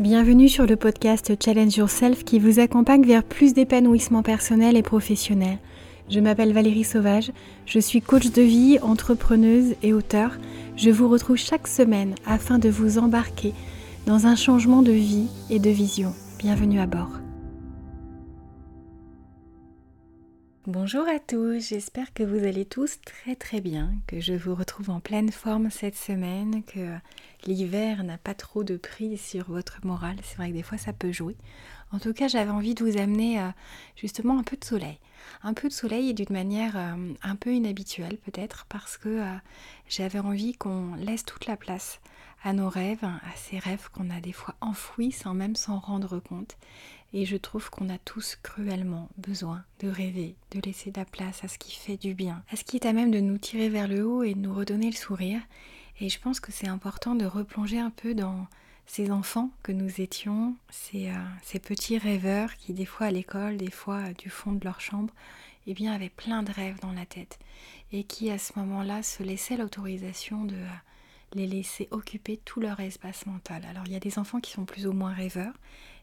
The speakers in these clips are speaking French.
Bienvenue sur le podcast Challenge Yourself qui vous accompagne vers plus d'épanouissement personnel et professionnel. Je m'appelle Valérie Sauvage, je suis coach de vie, entrepreneuse et auteur. Je vous retrouve chaque semaine afin de vous embarquer dans un changement de vie et de vision. Bienvenue à bord. Bonjour à tous, j'espère que vous allez tous très très bien, que je vous retrouve en pleine forme cette semaine, que l'hiver n'a pas trop de prise sur votre morale, c'est vrai que des fois ça peut jouer. En tout cas j'avais envie de vous amener euh, justement un peu de soleil, un peu de soleil et d'une manière euh, un peu inhabituelle peut-être parce que euh, j'avais envie qu'on laisse toute la place à nos rêves, à ces rêves qu'on a des fois enfouis sans même s'en rendre compte et je trouve qu'on a tous cruellement besoin de rêver, de laisser de la place à ce qui fait du bien, à ce qui est à même de nous tirer vers le haut et de nous redonner le sourire. Et je pense que c'est important de replonger un peu dans ces enfants que nous étions, ces, euh, ces petits rêveurs qui des fois à l'école, des fois du fond de leur chambre, eh bien avaient plein de rêves dans la tête et qui à ce moment-là se laissaient l'autorisation de euh, les laisser occuper tout leur espace mental. Alors il y a des enfants qui sont plus ou moins rêveurs,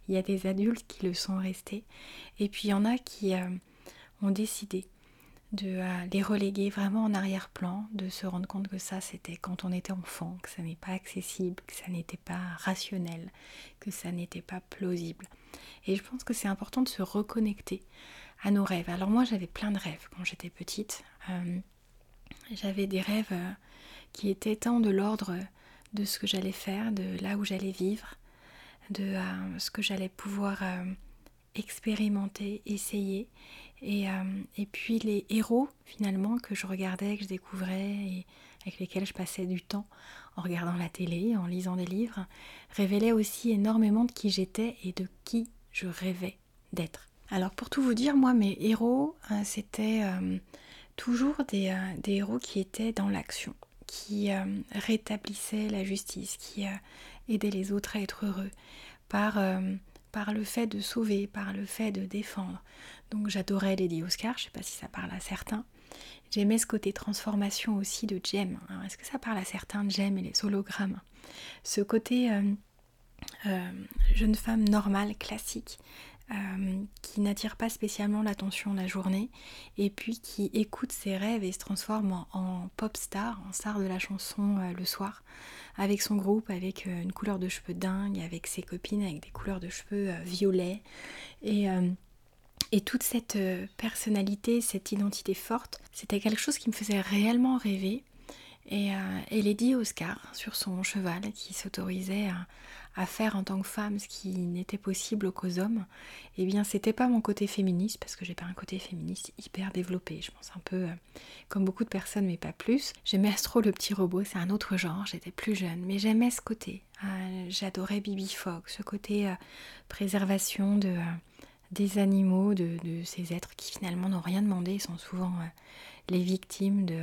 il y a des adultes qui le sont restés, et puis il y en a qui euh, ont décidé de euh, les reléguer vraiment en arrière-plan, de se rendre compte que ça c'était quand on était enfant, que ça n'est pas accessible, que ça n'était pas rationnel, que ça n'était pas plausible. Et je pense que c'est important de se reconnecter à nos rêves. Alors moi j'avais plein de rêves quand j'étais petite. Euh, j'avais des rêves qui étaient tant de l'ordre de ce que j'allais faire, de là où j'allais vivre, de euh, ce que j'allais pouvoir euh, expérimenter, essayer. Et, euh, et, puis les héros finalement que je regardais, que je découvrais et avec lesquels je passais du temps en regardant la télé, en lisant des livres, révélaient aussi énormément de qui j'étais et de qui je rêvais d'être. Alors pour tout vous dire, moi mes héros, c'était toujours des, des héros qui étaient dans l'action qui euh, rétablissait la justice, qui euh, aidait les autres à être heureux, par, euh, par le fait de sauver, par le fait de défendre. Donc j'adorais Lady Oscar, je ne sais pas si ça parle à certains. J'aimais ce côté transformation aussi de Jem. Est-ce que ça parle à certains de Jem et les hologrammes? Ce côté jeune femme normale, classique, euh, qui n'attire pas spécialement l'attention la journée et puis qui écoute ses rêves et se transforme en, pop star, en star de la chanson euh, le soir, avec son groupe, avec euh, une couleur de cheveux dingue, avec ses copines avec des couleurs de cheveux violets et et toute cette personnalité, cette identité forte, c'était quelque chose qui me faisait réellement rêver. Et, et Lady Oscar, sur son cheval, qui s'autorisait à, à faire en tant que femme ce qui n'était possible qu'aux hommes, eh bien c'était pas mon côté féministe, parce que j'ai pas un côté féministe hyper développé, je pense un peu euh, comme beaucoup de personnes, mais pas plus. J'aimais Astro le petit robot, c'est un autre genre, j'étais plus jeune, mais j'aimais ce côté. Euh, j'adorais Bibi Fox, ce côté euh, préservation de, des animaux, de, de, ces êtres qui finalement n'ont rien demandé, sont souvent les victimes de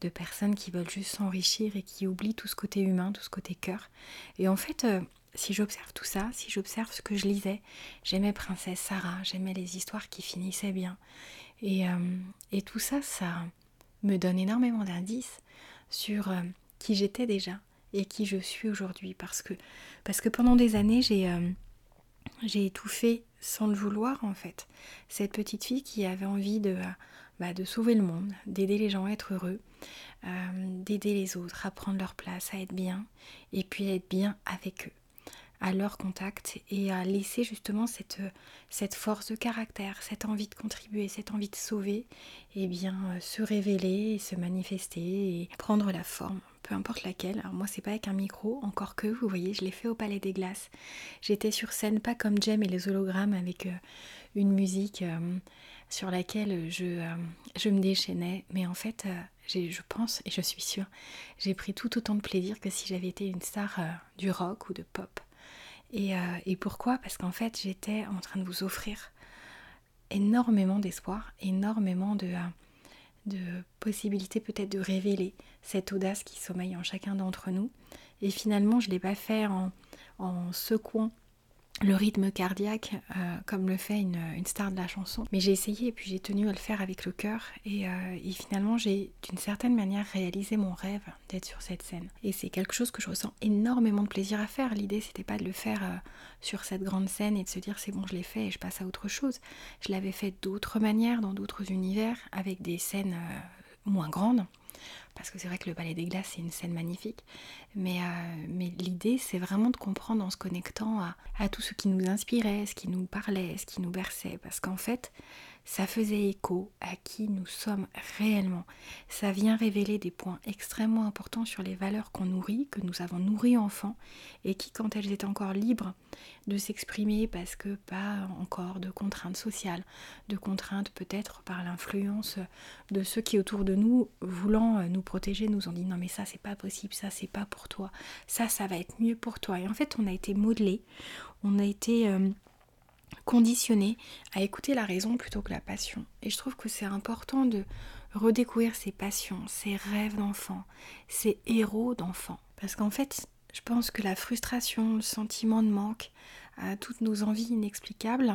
de personnes qui veulent juste s'enrichir et qui oublient tout ce côté humain, tout ce côté cœur. Et en fait, euh, si j'observe tout ça, si j'observe ce que je lisais, j'aimais Princesse Sarah, j'aimais les histoires qui finissaient bien. Et, euh, et tout ça, ça me donne énormément d'indices sur euh, qui j'étais déjà et qui je suis aujourd'hui. Parce que, parce que pendant des années, j'ai j'ai étouffé sans le vouloir en fait. Cette petite fille qui avait envie de bah, de sauver le monde, d'aider les gens à être heureux, euh, d'aider les autres à prendre leur place, à être bien, et puis à être bien avec eux, à leur contact, et à laisser justement cette, force de caractère, cette envie de contribuer, cette envie de sauver, et eh bien euh, se révéler, se manifester, et prendre la forme peu importe laquelle. Alors moi c'est pas avec un micro, encore que, vous voyez, je l'ai fait au Palais des Glaces. J'étais sur scène pas comme Jem et les hologrammes avec euh, une musique sur laquelle je, euh, je me déchaînais. Mais en fait, euh, je pense et je suis sûre, j'ai pris tout autant de plaisir que si j'avais été une star euh, du rock ou de pop. Et, et pourquoi? Parce qu'en fait, j'étais en train de vous offrir énormément d'espoir, énormément de, de possibilités peut-être de révéler cette audace qui sommeille en chacun d'entre nous. Et finalement, je ne l'ai pas fait en, en secouant le rythme cardiaque euh, comme le fait une, star de la chanson. Mais j'ai essayé et puis j'ai tenu à le faire avec le cœur et, euh, finalement j'ai d'une certaine manière réalisé mon rêve d'être sur cette scène. Et c'est quelque chose que je ressens énormément de plaisir à faire. L'idée c'était pas de le faire euh, sur cette grande scène et de se dire c'est bon je l'ai fait et je passe à autre chose. Je l'avais fait d'autres manières, dans d'autres univers, avec des scènes moins grandes parce que c'est vrai que le Palais des Glaces, c'est une scène magnifique. Mais, euh, mais l'idée, c'est vraiment de comprendre en se connectant à, à, tout ce qui nous inspirait, ce qui nous parlait, ce qui nous berçait. Parce qu'en fait, ça faisait écho à qui nous sommes réellement. Ça vient révéler des points extrêmement importants sur les valeurs qu'on nourrit, que nous avons nourries enfants, et qui, quand elles étaient encore libres de s'exprimer, parce que pas encore de contraintes sociales, de contraintes peut-être par l'influence de ceux qui autour de nous, voulant nous protéger, nous ont dit non mais ça c'est pas possible, ça c'est pas pour toi, ça ça va être mieux pour toi. Et en fait on a été modelé, on a été... Euh, conditionné à écouter la raison plutôt que la passion. Et je trouve que c'est important de redécouvrir ses passions, ses rêves d'enfant, ses héros d'enfant. Parce qu'en fait, je pense que la frustration, le sentiment de manque, toutes nos envies inexplicables,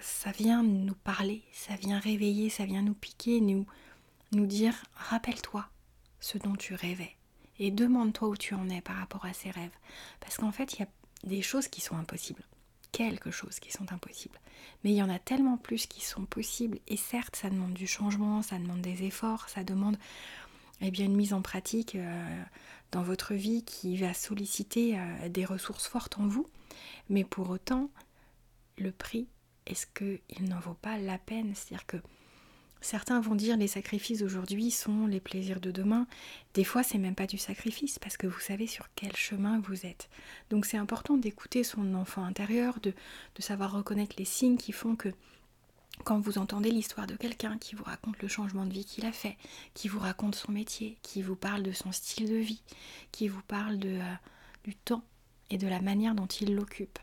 ça vient nous parler, ça vient réveiller, ça vient nous piquer, nous, nous dire rappelle-toi ce dont tu rêvais et demande-toi où tu en es par rapport à ces rêves. Parce qu'en fait, il y a des choses qui sont impossibles quelque chose qui sont impossibles. Mais il y en a tellement plus qui sont possibles. Et certes, ça demande du changement, ça demande des efforts, ça demande eh bien, une mise en pratique euh, dans votre vie qui va solliciter euh, des ressources fortes en vous. Mais pour autant, le prix, est-ce qu'il n'en vaut pas la peine? C'est-à-dire que Certains vont dire les sacrifices d'aujourd'hui sont les plaisirs de demain. Des fois, c'est même pas du sacrifice parce que vous savez sur quel chemin vous êtes. Donc, c'est important d'écouter son enfant intérieur, de, de savoir reconnaître les signes qui font que quand vous entendez l'histoire de quelqu'un qui vous raconte le changement de vie qu'il a fait, qui vous raconte son métier, qui vous parle de son style de vie, qui vous parle euh, du temps et de la manière dont il l'occupe,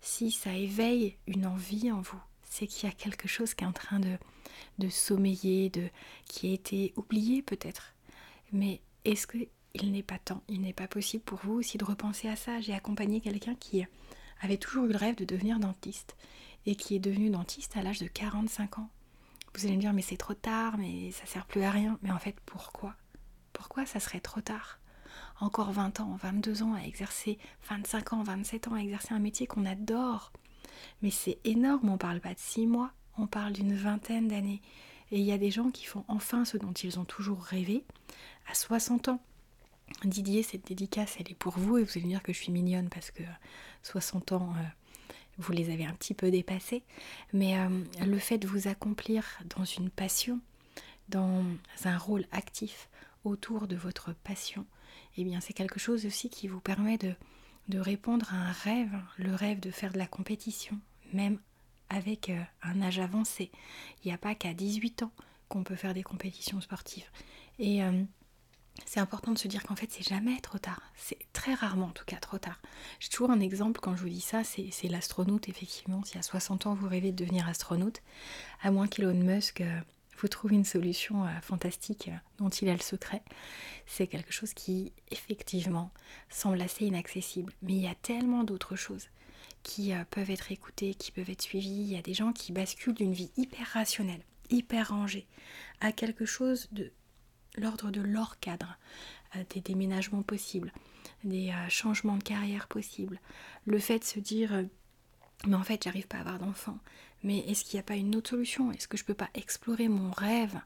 si ça éveille une envie en vous, c'est qu'il y a quelque chose qui est en train de, de sommeiller, de, qui a été oublié peut-être. Mais est-ce qu'il n'est pas temps, il n'est pas possible pour vous aussi de repenser à ça? J'ai accompagné quelqu'un qui avait toujours eu le rêve de devenir dentiste et qui est devenu dentiste à l'âge de 45 ans. Vous allez me dire mais c'est trop tard, mais ça sert plus à rien. Mais en fait pourquoi? Pourquoi ça serait trop tard? Encore 20 ans, 22 ans à exercer, 25 ans, 27 ans à exercer un métier qu'on adore. Mais c'est énorme, on parle pas de 6 mois, on parle d'une vingtaine d'années. Et il y a des gens qui font enfin ce dont ils ont toujours rêvé à 60 ans. Didier, cette dédicace, elle est pour vous et vous allez me dire que je suis mignonne parce que 60 ans, euh, vous les avez un petit peu dépassés. Mais euh, le fait de vous accomplir dans une passion, dans un rôle actif autour de votre passion, eh bien c'est quelque chose aussi qui vous permet de, de répondre à un rêve, le rêve de faire de la compétition, même avec euh, un âge avancé. Il n'y a pas qu'à 18 ans qu'on peut faire des compétitions sportives. Et euh, c'est important de se dire qu'en fait, c'est jamais trop tard. C'est très rarement, en tout cas, trop tard. J'ai toujours un exemple quand je vous dis ça, c'est l'astronaute, effectivement. Si à 60 ans, vous rêvez de devenir astronaute, à moins qu'Elon Musk euh, vous trouve une solution fantastique dont il a le secret, c'est quelque chose qui, effectivement, semble assez inaccessible. Mais il y a tellement d'autres choses qui euh, peuvent être écoutés, qui peuvent être suivis. Il y a des gens qui basculent d'une vie hyper rationnelle, hyper rangée, à quelque chose de l'ordre de leur cadre, euh, des déménagements possibles, des euh, changements de carrière possibles. Le fait de se dire mais en fait j'arrive pas à avoir d'enfant. Mais est-ce qu'il n'y a pas une autre solution? Est-ce que je peux pas explorer mon rêve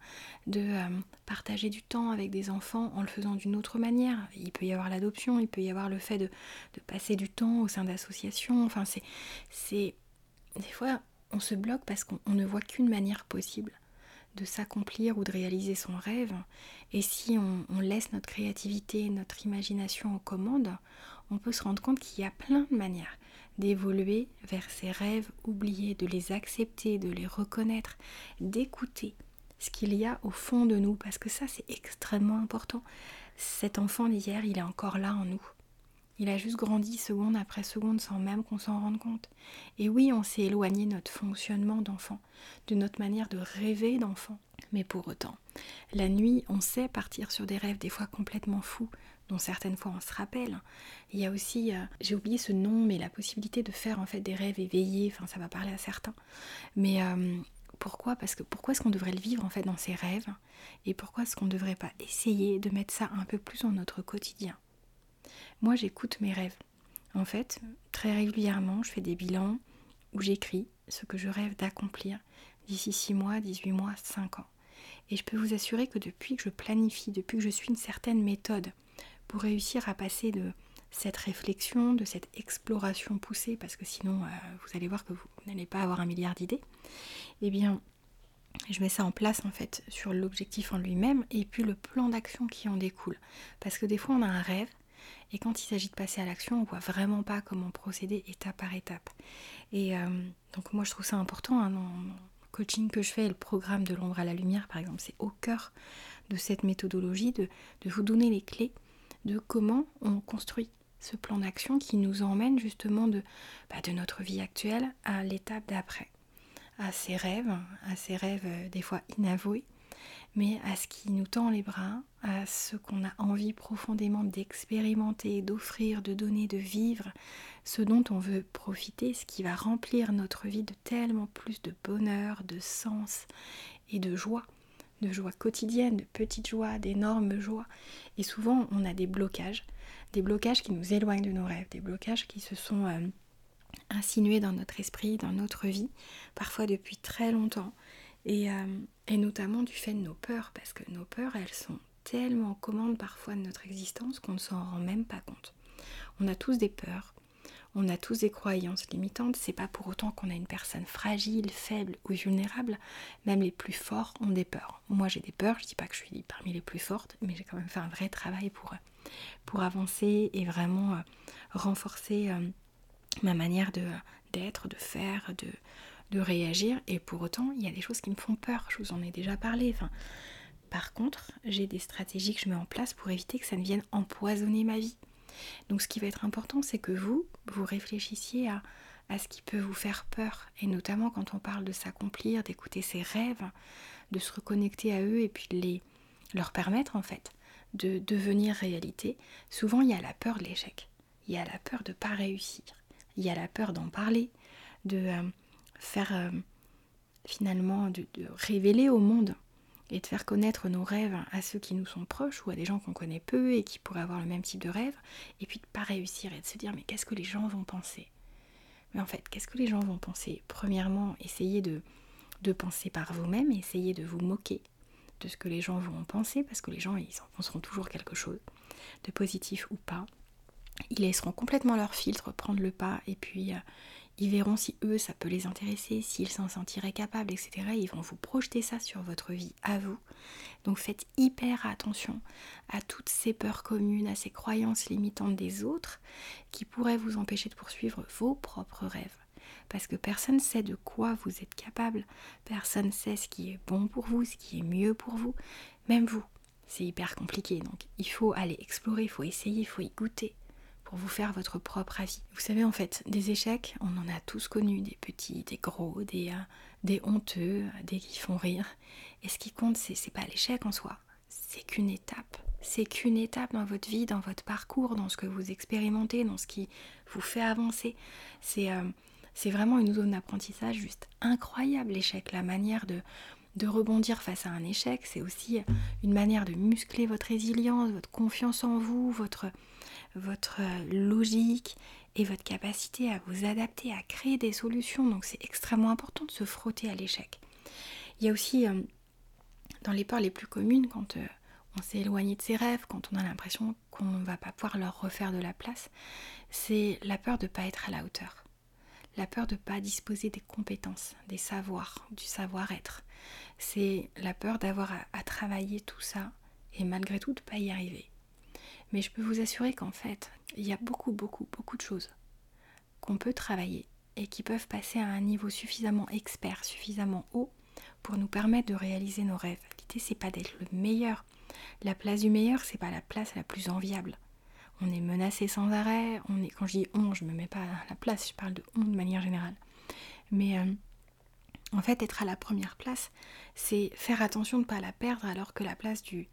de euh, partager du temps avec des enfants en le faisant d'une autre manière? Il peut y avoir l'adoption, il peut y avoir le fait de, passer du temps au sein d'associations. Enfin, c'est, des fois on se bloque parce qu'on ne voit qu'une manière possible de s'accomplir ou de réaliser son rêve. Et si on, on, laisse notre créativité, notre imagination en commande, on peut se rendre compte qu'il y a plein de manières d'évoluer vers ces rêves oubliés, de les accepter, de les reconnaître, d'écouter ce qu'il y a au fond de nous, parce que ça c'est extrêmement important. Cet enfant d'hier, il est encore là en nous. Il a juste grandi seconde après seconde sans même qu'on s'en rende compte. Et oui, on s'est éloigné notre fonctionnement d'enfant, de notre manière de rêver d'enfant. Mais pour autant, la nuit, on sait partir sur des rêves des fois complètement fous, dont certaines fois on se rappelle. Il y a aussi, euh, j'ai oublié ce nom, mais la possibilité de faire en fait des rêves éveillés, enfin ça va parler à certains. Mais euh, pourquoi? Parce que pourquoi est-ce qu'on devrait le vivre en fait dans ses rêves? Et pourquoi est-ce qu'on ne devrait pas essayer de mettre ça un peu plus dans notre quotidien? Moi j'écoute mes rêves. En fait, très régulièrement, je fais des bilans où j'écris ce que je rêve d'accomplir d'ici 6 mois, 18 mois, 5 ans. Et je peux vous assurer que depuis que je planifie, depuis que je suis une certaine méthode pour réussir à passer de cette réflexion, de cette exploration poussée, parce que sinon euh, vous allez voir que vous n'allez pas avoir un milliard d'idées, eh bien je mets ça en place en fait sur l'objectif en lui-même et puis le plan d'action qui en découle. Parce que des fois on a un rêve et quand il s'agit de passer à l'action, on voit vraiment pas comment procéder étape par étape. Et euh, donc moi je trouve ça important hein, dans, le coaching que je fais, le programme de l'ombre à la lumière par exemple, c'est au cœur de cette méthodologie de, vous donner les clés de comment on construit ce plan d'action qui nous emmène justement de, bah, de notre vie actuelle à l'étape d'après, à ses rêves, à ses rêves euh, des fois inavoués, mais à ce qui nous tend les bras, à ce qu'on a envie profondément d'expérimenter, d'offrir, de donner, de vivre, ce dont on veut profiter, ce qui va remplir notre vie de tellement plus de bonheur, de sens et de joie, de joie quotidienne, de petites joies, d'énormes joies. Et souvent, on a des blocages, des blocages qui nous éloignent de nos rêves, des blocages qui se sont euh, insinués dans notre esprit, dans notre vie, parfois depuis très longtemps euh, et, notamment du fait de nos peurs, parce que nos peurs, elles sont tellement commandes parfois de notre existence qu'on ne s'en rend même pas compte. On a tous des peurs, on a tous des croyances limitantes, c'est pas pour autant qu'on a une personne fragile, faible ou vulnérable, même les plus forts ont des peurs. Moi j'ai des peurs, je dis pas que je suis parmi les plus fortes, mais j'ai quand même fait un vrai travail pour, avancer et vraiment euh, renforcer euh, ma manière d'être, de faire, de, réagir et pour autant il y a des choses qui me font peur, je vous en ai déjà parlé. Par contre, j'ai des stratégies que je mets en place pour éviter que ça ne vienne empoisonner ma vie. Donc ce qui va être important, c'est que vous, vous réfléchissiez à, ce qui peut vous faire peur, et notamment quand on parle de s'accomplir, d'écouter ses rêves, de se reconnecter à eux et puis de les, leur permettre en fait de devenir réalité. Souvent il y a la peur de l'échec, il y a la peur de ne pas réussir, il y a la peur d'en parler, de, euh, faire euh, finalement, de, révéler au monde et de faire connaître nos rêves à ceux qui nous sont proches ou à des gens qu'on connaît peu et qui pourraient avoir le même type de rêve, et puis de pas réussir et de se dire mais qu'est-ce que les gens vont penser? Mais en fait, qu'est-ce que les gens vont penser? Premièrement, essayez de, de penser par vous-même, essayez de vous moquer de ce que les gens vont penser, parce que les gens, ils en penseront toujours quelque chose, de positif ou pas. Ils laisseront complètement leur filtre prendre le pas, et puis euh, ils verront si eux, ça peut les intéresser, s'ils s'en sentiraient capables, etc. Ils vont vous projeter ça sur votre vie à vous. Donc faites hyper attention à toutes ces peurs communes, à ces croyances limitantes des autres qui pourraient vous empêcher de poursuivre vos propres rêves. Parce que personne ne sait de quoi vous êtes capable, personne ne sait ce qui est bon pour vous, ce qui est mieux pour vous, même vous. C'est hyper compliqué, donc il faut aller explorer, il faut essayer, il faut y goûter pour vous faire votre propre avis. Vous savez, en fait, des échecs, on en a tous connu, des petits, des gros, des, euh, des honteux, des qui font rire. Et ce qui compte, c'est pas l'échec en soi, c'est qu'une étape. C'est qu'une étape dans votre vie, dans votre parcours, dans ce que vous expérimentez, dans ce qui vous fait avancer. C'est euh, c'est vraiment une zone d'apprentissage juste incroyable, l'échec, la manière de, de rebondir face à un échec, c'est aussi une manière de muscler votre résilience, votre confiance en vous, votre, votre logique et votre capacité à vous adapter, à créer des solutions. Donc c'est extrêmement important de se frotter à l'échec. Il y a aussi euh, dans les peurs les plus communes quand euh, on s'est éloigné de ses rêves, quand on a l'impression qu'on ne va pas pouvoir leur refaire de la place, c'est la peur de ne pas être à la hauteur. La peur de ne pas disposer des compétences, des savoirs, du savoir-être. C'est la peur d'avoir à, travailler tout ça et malgré tout de ne pas y arriver. Mais je peux vous assurer qu'en fait, il y a beaucoup, beaucoup, beaucoup de choses qu'on peut travailler et qui peuvent passer à un niveau suffisamment expert, suffisamment haut pour nous permettre de réaliser nos rêves. L'idée c'est pas d'être le meilleur. La place du meilleur, c'est pas la place la plus enviable. On est menacé sans arrêt, on est quand je dis on, je me mets pas à la place, je parle de on de manière générale. Mais euh, En fait, être à la première place, c'est faire attention de ne pas la perdre alors que la place du,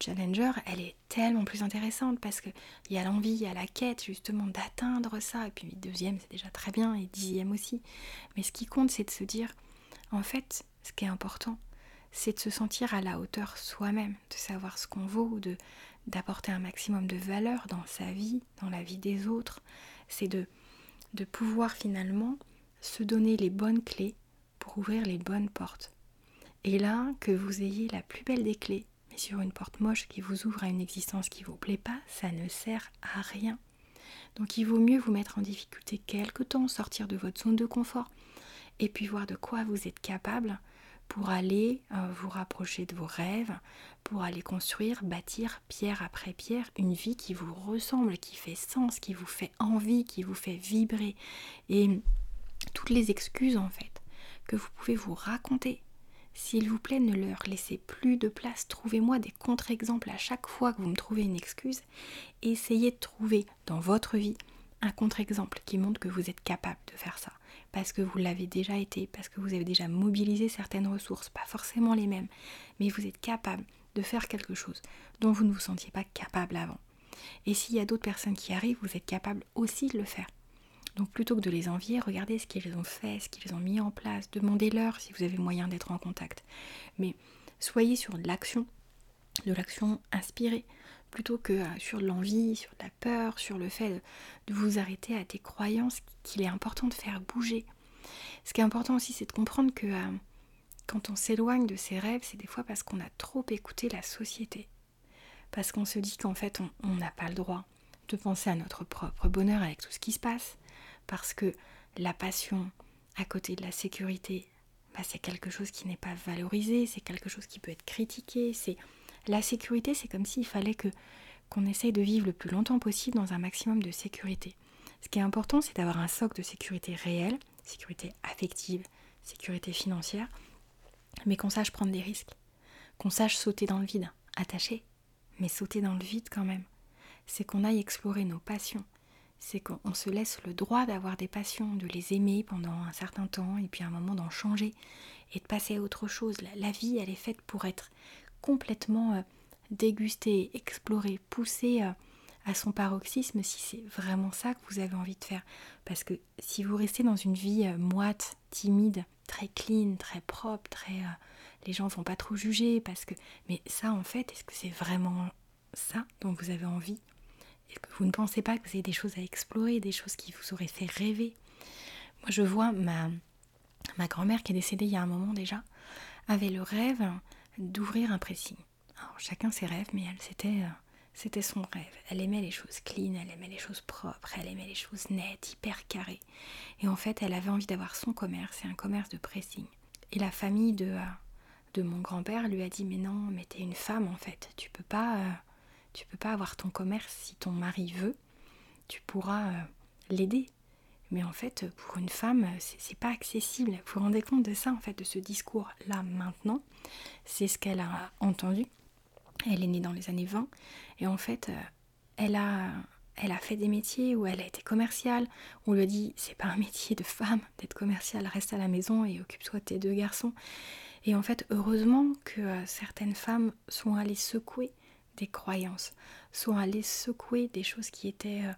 challenger, elle est tellement plus intéressante parce qu'il y a l'envie, il y a la quête justement d'atteindre ça. Et puis deuxième, c'est déjà très bien, et dixième aussi. Mais ce qui compte, c'est de se dire, en fait, ce qui est important, c'est de se sentir à la hauteur soi-même, de savoir ce qu'on vaut, d'apporter un maximum de valeur dans sa vie, dans la vie des autres. C'est de pouvoir finalement se donner les bonnes clés pour ouvrir les bonnes portes. Et là, que vous ayez la plus belle des clés, mais sur une porte moche qui vous ouvre à une existence qui vous plaît pas, ça ne sert à rien. Donc il vaut mieux vous mettre en difficulté quelque temps, sortir de votre zone de confort, et puis voir de quoi vous êtes capable pour aller euh, vous rapprocher de vos rêves, pour aller construire, bâtir pierre après pierre une vie qui vous ressemble, qui fait sens, qui vous fait envie, qui vous fait vibrer. Et toutes les excuses en fait que vous pouvez vous raconter. S'il vous plaît, ne leur laissez plus de place. Trouvez-moi des contre-exemples à chaque fois que vous me trouvez une excuse. Essayez de trouver dans votre vie un contre-exemple qui montre que vous êtes capable de faire ça parce que vous l'avez déjà été, parce que vous avez déjà mobilisé certaines ressources, pas forcément les mêmes, mais vous êtes capable de faire quelque chose dont vous ne vous sentiez pas capable avant. Et s'il y a d'autres personnes qui arrivent, vous êtes capable aussi de le faire. Donc plutôt que de les envier, regardez ce qu'ils ont fait, ce qu'ils ont mis en place, demandez-leur si vous avez moyen d'être en contact. Mais soyez sur de l'action, de l'action inspirée, plutôt que euh, sur l'envie, sur la peur, sur le fait de vous arrêter à des croyances qu'il est important de faire bouger. Ce qui est important aussi, c'est de comprendre que euh, quand on s'éloigne de ses rêves, c'est des fois parce qu'on a trop écouté la société. Parce qu'on se dit qu'en fait, on n'a pas le droit de penser à notre propre bonheur avec tout ce qui se passe. Parce que la passion à côté de la sécurité, bah, c'est quelque chose qui n'est pas valorisé, c'est quelque chose qui peut être critiqué, c'est la sécurité, c'est comme s'il fallait qu'on essaye de vivre le plus longtemps possible dans un maximum de sécurité. Ce qui est important, c'est d'avoir un socle de sécurité réelle, sécurité affective, sécurité financière, mais qu'on sache prendre des risques, qu'on sache sauter dans le vide, attaché, mais sauter dans le vide quand même. C'est qu'on aille explorer nos passions, c'est qu'on se laisse le droit d'avoir des passions, de les aimer pendant un certain temps, et puis à un moment d'en changer, et de passer à autre chose. La, vie, elle est faite pour être complètement euh, déguster, explorer, pousser euh, à son paroxysme si c'est vraiment ça que vous avez envie de faire. Parce que si vous restez dans une vie euh, moite, timide, très clean, très propre, très les gens vont pas trop juger parce que mais ça en fait, est-ce que c'est vraiment ça dont vous avez envie? Est-ce que vous ne pensez pas que avez des choses à explorer, des choses qui vous auraient fait rêver Moi je vois ma ma grand-mère qui est décédée il y a un moment déjà avait le rêve d'ouvrir un pressing. Alors, chacun ses rêves, mais elle, c'était, euh, c'était son rêve. Elle aimait les choses clean, elle aimait les choses propres, elle aimait les choses nettes, hyper carrées. Et en fait, elle avait envie d'avoir son commerce, c'est un commerce de pressing. Et la famille de, euh, de mon grand-père lui a dit Mais non, mais t'es une femme en fait, tu peux pas, euh, tu peux pas avoir ton commerce si ton mari veut, tu pourras l'aider. Mais en fait, pour une femme, c'est pas accessible. Vous vous rendez compte de ça, en fait, de ce discours-là maintenant? C'est ce qu'elle a entendu. Elle est née dans les années 20. Et en fait, euh, elle a, elle a fait des métiers où elle a été commerciale. On lui dit c'est pas un métier de femme d'être commerciale, reste à la maison et occupe-toi de tes deux garçons. Et en fait, heureusement que euh, certaines femmes sont allées secouer des croyances, sont allées secouer des choses qui étaient euh,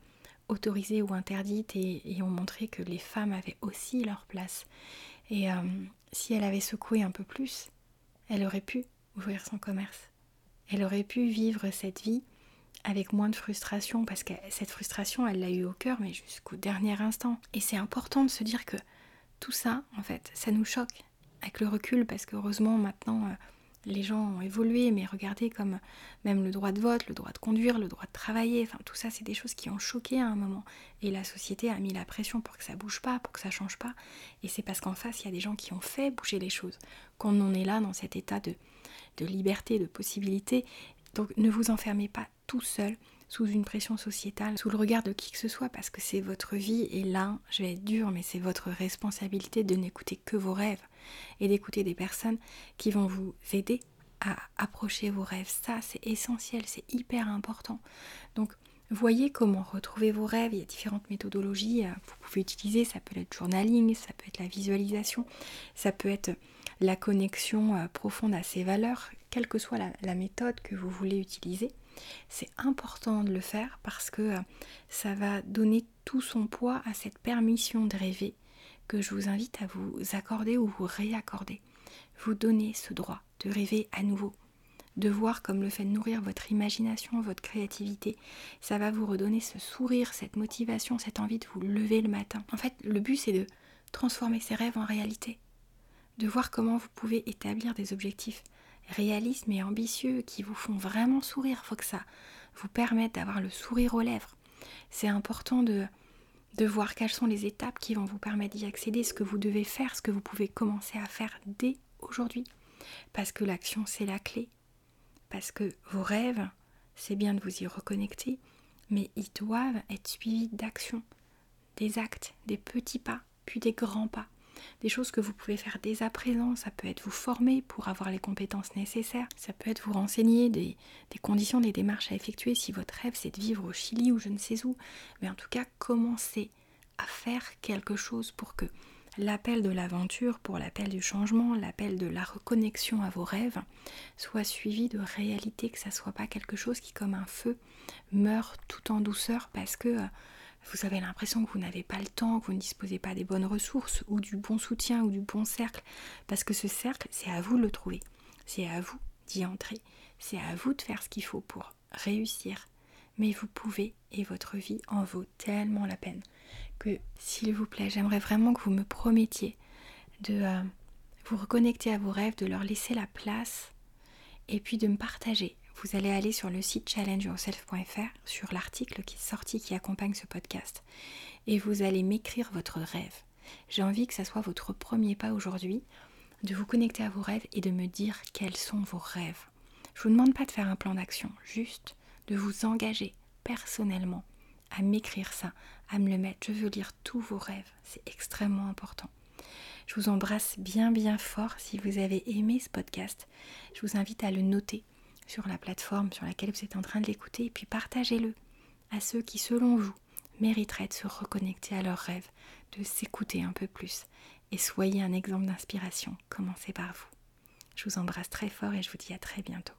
autorisées ou interdites et, ont montré que les femmes avaient aussi leur place. Et euh, si elle avait secoué un peu plus, elle aurait pu ouvrir son commerce. Elle aurait pu vivre cette vie avec moins de frustration parce que cette frustration, elle l'a eu au cœur, mais jusqu'au dernier instant. Et c'est important de se dire que tout ça, en fait, ça nous choque avec le recul parce qu'heureusement maintenant, euh, les gens ont évolué, mais regardez comme même le droit de vote, le droit de conduire, le droit de travailler, enfin tout ça c'est des choses qui ont choqué à un moment. Et la société a mis la pression pour que ça bouge pas, pour que ça change pas. Et c'est parce qu'en face il y a des gens qui ont fait bouger les choses, qu'on en est là dans cet état de, de liberté, de possibilité. Donc ne vous enfermez pas tout seul sous une pression sociétale, sous le regard de qui que ce soit, parce que c'est votre vie, et là, je vais être dure, mais c'est votre responsabilité de n'écouter que vos rêves, et d'écouter des personnes qui vont vous aider à approcher vos rêves. Ça, c'est essentiel, c'est hyper important. Donc, Voyez comment retrouver vos rêves. Il y a différentes méthodologies que vous pouvez utiliser. Ça peut être journaling, ça peut être la visualisation, ça peut être la connexion profonde à ses valeurs, quelle que soit la, méthode que vous voulez utiliser. C'est important de le faire parce que ça va donner tout son poids à cette permission de rêver que je vous invite à vous accorder ou vous réaccorder. Vous donner ce droit de rêver à nouveau, de voir comme le fait de nourrir votre imagination, votre créativité, ça va vous redonner ce sourire, cette motivation, cette envie de vous lever le matin. En fait, le but c'est de transformer ces rêves en réalité, de voir comment vous pouvez établir des objectifs réalistes mais ambitieux qui vous font vraiment sourire. Faut que ça vous permette d'avoir le sourire aux lèvres. C'est important de de voir quelles sont les étapes qui vont vous permettre d'y accéder, ce que vous devez faire, ce que vous pouvez commencer à faire dès aujourd'hui. Parce que l'action, c'est la clé. Parce que vos rêves, c'est bien de vous y reconnecter, mais ils doivent être suivis d'actions, des actes, des petits pas, puis des grands pas des choses que vous pouvez faire dès à présent. Ça peut être vous former pour avoir les compétences nécessaires. Ça peut être vous renseigner des, conditions, des démarches à effectuer si votre rêve c'est de vivre au Chili ou je ne sais où. Mais en tout cas, commencez à faire quelque chose pour que l'appel de l'aventure, pour l'appel du changement, l'appel de la reconnexion à vos rêves, soit suivi de réalité, que ça soit pas quelque chose qui, comme un feu, meurt tout en douceur parce que euh, vous avez l'impression que vous n'avez pas le temps, que vous ne disposez pas des bonnes ressources ou du bon soutien ou du bon cercle, parce que ce cercle, c'est à vous de le trouver, c'est à vous d'y entrer, c'est à vous de faire ce qu'il faut pour réussir. Mais vous pouvez et votre vie en vaut tellement la peine. Que, s'il vous plaît, j'aimerais vraiment que vous me promettiez de euh, vous reconnecter à vos rêves, de leur laisser la place et puis de me partager vous allez aller sur le site challengeyourself.fr, sur l'article qui est sorti qui accompagne ce podcast, et vous allez m'écrire votre rêve. J'ai envie que ça soit votre premier pas aujourd'hui, de vous connecter à vos rêves et de me dire quels sont vos rêves. Je vous demande pas de faire un plan d'action, juste de vous engager personnellement à m'écrire ça, à me le mettre. Je veux lire tous vos rêves, c'est extrêmement important. Je vous embrasse bien bien fort. Si vous avez aimé ce podcast, je vous invite à le noter sur la plateforme sur laquelle vous êtes en train de l'écouter et puis partagez-le à ceux qui, selon vous, mériteraient de se reconnecter à leurs rêves, de s'écouter un peu plus et soyez un exemple d'inspiration. Commencez par vous. Je vous embrasse très fort et je vous dis à très bientôt.